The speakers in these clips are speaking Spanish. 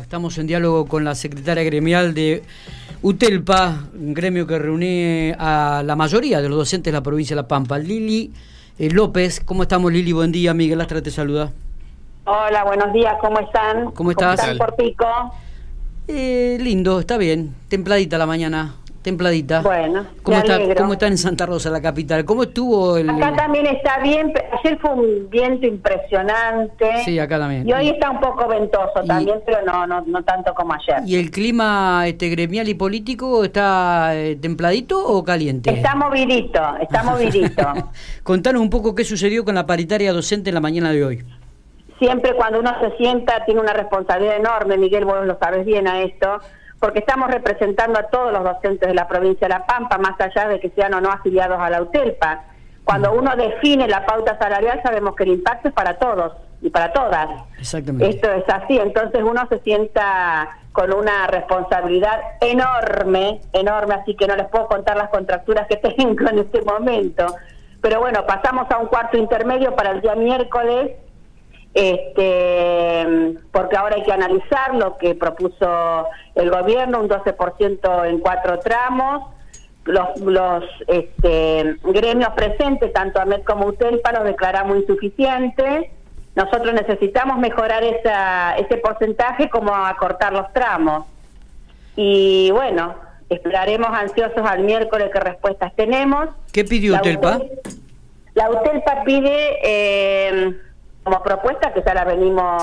estamos en diálogo con la secretaria gremial de UTELPA, un gremio que reúne a la mayoría de los docentes de la provincia de La Pampa. Lili eh, López, ¿cómo estamos Lili? Buen día, Miguel Astra te saluda. Hola, buenos días, ¿cómo están? ¿Cómo estás? ¿Cómo están por pico? Eh, lindo, está bien, templadita la mañana templadita. Bueno, ¿Cómo está, ¿Cómo está en Santa Rosa, la capital? ¿Cómo estuvo el...? Acá también está bien, ayer fue un viento impresionante. Sí, acá también. Y hoy está un poco ventoso también, pero no, no no tanto como ayer. ¿Y el clima este gremial y político está eh, templadito o caliente? Está movidito, está movidito. Contanos un poco qué sucedió con la paritaria docente en la mañana de hoy. Siempre cuando uno se sienta tiene una responsabilidad enorme, Miguel, vos lo sabes bien a esto, porque estamos representando a todos los docentes de la provincia de La Pampa, más allá de que sean o no afiliados a la UTELPA. Cuando uno define la pauta salarial, sabemos que el impacto es para todos y para todas. Exactamente. Esto es así, entonces uno se sienta con una responsabilidad enorme, enorme, así que no les puedo contar las contracturas que tengo en este momento. Pero bueno, pasamos a un cuarto intermedio para el día miércoles este, porque ahora hay que analizar lo que propuso el gobierno, un 12% en cuatro tramos. Los, los este, gremios presentes, tanto AMED como UTELPA, los declaramos insuficientes. Nosotros necesitamos mejorar esa, ese porcentaje como acortar los tramos. Y bueno, esperaremos ansiosos al miércoles qué respuestas tenemos. ¿Qué pidió UTELPA? La UTELPA pide... Eh, como propuesta, que ya la venimos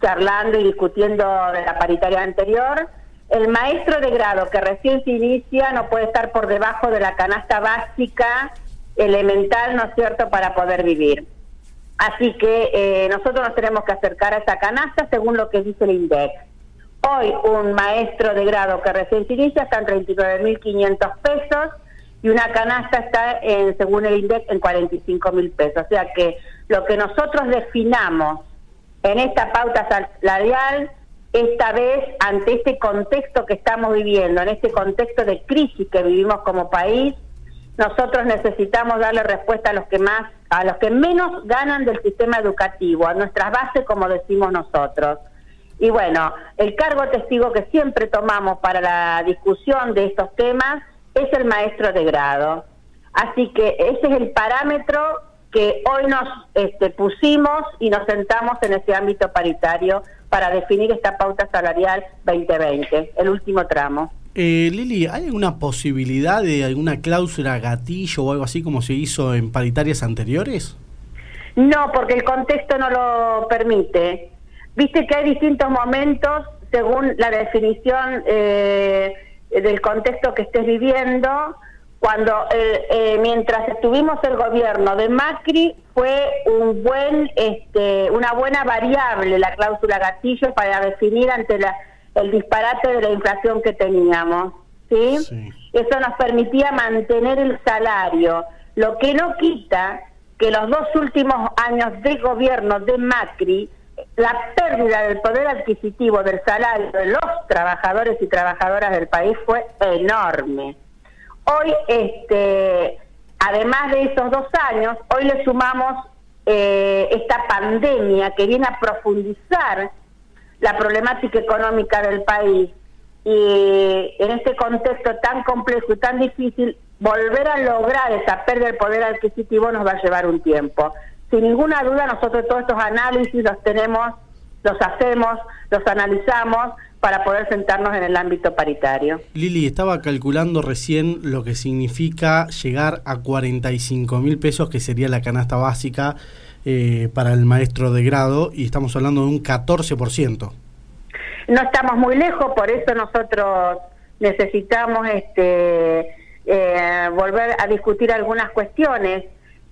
charlando y discutiendo de la paritaria anterior, el maestro de grado que recién se inicia no puede estar por debajo de la canasta básica elemental, ¿no es cierto?, para poder vivir. Así que eh, nosotros nos tenemos que acercar a esa canasta según lo que dice el INDEC. Hoy un maestro de grado que recién se inicia está en 39.500 pesos y una canasta está, en, según el INDEC, en 45.000 pesos. O sea que lo que nosotros definamos en esta pauta salarial, esta vez ante este contexto que estamos viviendo, en este contexto de crisis que vivimos como país, nosotros necesitamos darle respuesta a los que más, a los que menos ganan del sistema educativo, a nuestras bases, como decimos nosotros. Y bueno, el cargo testigo que siempre tomamos para la discusión de estos temas es el maestro de grado. Así que ese es el parámetro que hoy nos este, pusimos y nos sentamos en ese ámbito paritario para definir esta pauta salarial 2020, el último tramo. Eh, Lili, ¿hay alguna posibilidad de alguna cláusula gatillo o algo así como se hizo en paritarias anteriores? No, porque el contexto no lo permite. Viste que hay distintos momentos según la definición eh, del contexto que estés viviendo cuando eh, eh, mientras estuvimos el gobierno de Macri fue un buen este, una buena variable la cláusula gatillo para definir ante la, el disparate de la inflación que teníamos ¿sí? eso nos permitía mantener el salario lo que no quita que los dos últimos años de gobierno de Macri la pérdida del poder adquisitivo del salario de los trabajadores y trabajadoras del país fue enorme Hoy, este, además de esos dos años, hoy le sumamos eh, esta pandemia que viene a profundizar la problemática económica del país. Y en este contexto tan complejo y tan difícil, volver a lograr esa pérdida del poder adquisitivo nos va a llevar un tiempo. Sin ninguna duda, nosotros todos estos análisis los tenemos, los hacemos, los analizamos, para poder sentarnos en el ámbito paritario. Lili, estaba calculando recién lo que significa llegar a 45 mil pesos, que sería la canasta básica eh, para el maestro de grado, y estamos hablando de un 14%. No estamos muy lejos, por eso nosotros necesitamos este eh, volver a discutir algunas cuestiones.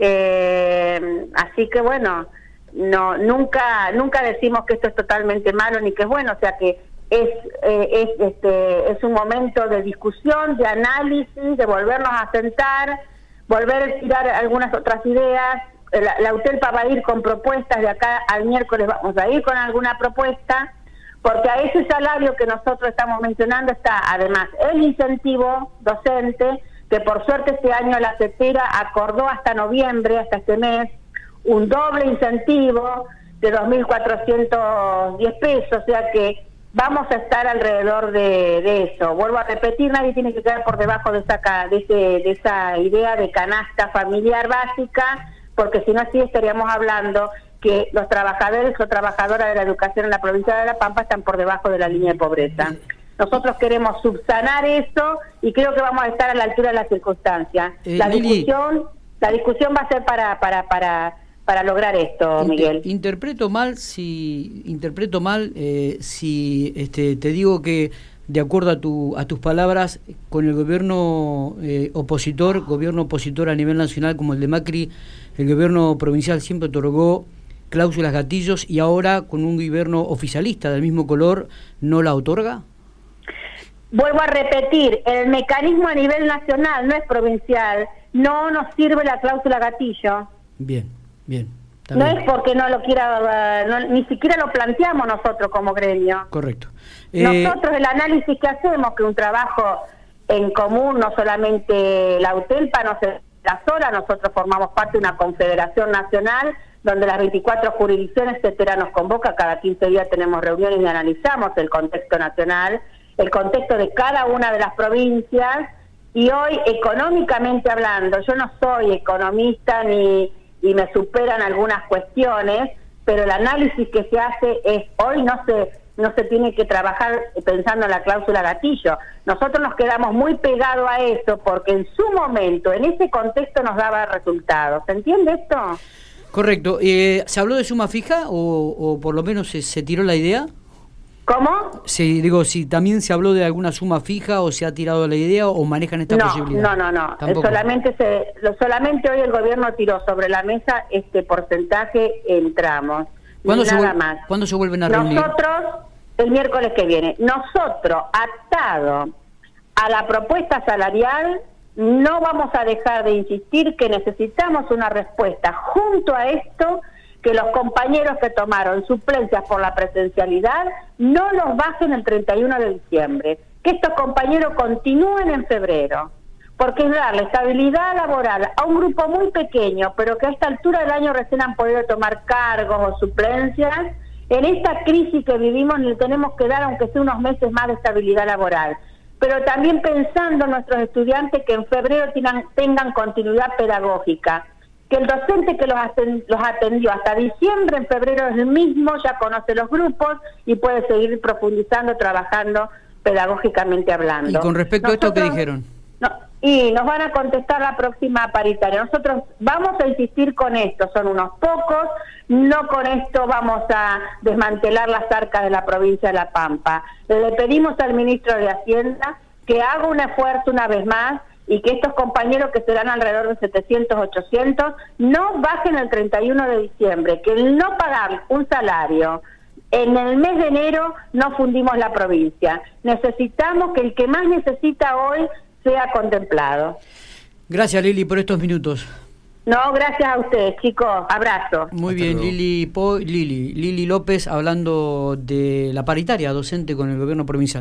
Eh, así que bueno, no nunca nunca decimos que esto es totalmente malo ni que es bueno, o sea que es, eh, es, este, es un momento de discusión, de análisis, de volvernos a sentar, volver a tirar algunas otras ideas. La, la UTELPA va a ir con propuestas, de acá al miércoles vamos a ir con alguna propuesta, porque a ese salario que nosotros estamos mencionando está además el incentivo docente, que por suerte este año la CETERA acordó hasta noviembre, hasta este mes, un doble incentivo de 2.410 pesos, o sea que vamos a estar alrededor de, eso. Vuelvo a repetir, nadie tiene que quedar por debajo de esa, de, de esa idea de canasta familiar básica, porque si no así estaríamos hablando que los trabajadores o trabajadoras de la educación en la provincia de La Pampa están por debajo de la línea de pobreza. Nosotros queremos subsanar eso y creo que vamos a estar a la altura de las circunstancias. Eh, la discusión, la discusión va a ser para para para para lograr esto, Miguel. Interpreto mal si interpreto mal eh, si este, te digo que de acuerdo a tu a tus palabras con el gobierno eh, opositor, gobierno opositor a nivel nacional como el de Macri, el gobierno provincial siempre otorgó cláusulas gatillos y ahora con un gobierno oficialista del mismo color no la otorga? Vuelvo a repetir, el mecanismo a nivel nacional no es provincial, no nos sirve la cláusula gatillo. Bien, bien. No es porque no lo quiera, ni siquiera lo planteamos nosotros como gremio. Correcto. Eh, nosotros el análisis que hacemos, que un trabajo en común, no solamente la UTELPA, no se la sola, nosotros formamos parte de una confederación nacional donde las 24 jurisdicciones, etcétera, nos convoca, cada 15 días tenemos reuniones y analizamos el contexto nacional, el contexto de cada una de las provincias, y hoy, económicamente hablando, yo no soy economista ni y me superan algunas cuestiones, pero el análisis que se hace es, hoy no se no se tiene que trabajar pensando en la cláusula gatillo. Nosotros nos quedamos muy pegados a eso porque en su momento, en ese contexto nos daba resultados. ¿Se entiende esto? Correcto. Eh, ¿Se habló de suma fija o, por lo menos se, tiró la idea? ¿Cómo? Sí, digo, si también se habló de alguna suma fija o se ha tirado la idea o manejan esta posibilidad. No, no, no. Solamente, se, solamente hoy el gobierno tiró sobre la mesa este porcentaje en tramos. ¿Cuándo, se, más. ¿Cuándo se vuelven a reunir? Nosotros, el miércoles que viene, nosotros, atado a la propuesta salarial, no vamos a dejar de insistir que necesitamos una respuesta junto a esto que los compañeros que tomaron suplencias por la presencialidad no los bajen el 31 de diciembre, que estos compañeros continúen en febrero, porque es darle estabilidad laboral a un grupo muy pequeño, pero que a esta altura del año recién han podido tomar cargos o suplencias. En esta crisis que vivimos le tenemos que dar, aunque sea unos meses más de estabilidad laboral pero también pensando en nuestros estudiantes que en febrero tengan, continuidad pedagógica, que el docente que los, atendió hasta diciembre, en febrero es el mismo, ya conoce los grupos y puede seguir profundizando, trabajando pedagógicamente hablando. ¿Y con respecto a esto qué dijeron? y nos van a contestar la próxima paritaria. Nosotros vamos a insistir con esto, son unos pocos, no con esto vamos a desmantelar las arcas de la provincia de La Pampa. Le pedimos al ministro de Hacienda que haga un esfuerzo una vez más y que estos compañeros que serán alrededor de 700, 800, no bajen el 31 de diciembre, que el no pagar un salario en el mes de enero no fundimos la provincia. Necesitamos que el que más necesita hoy sea contemplado. Gracias Lili por estos minutos. No, gracias a ustedes, chicos. Abrazo. Muy bien, Lili, Lili, Lili López hablando de la paritaria docente con el gobierno provincial.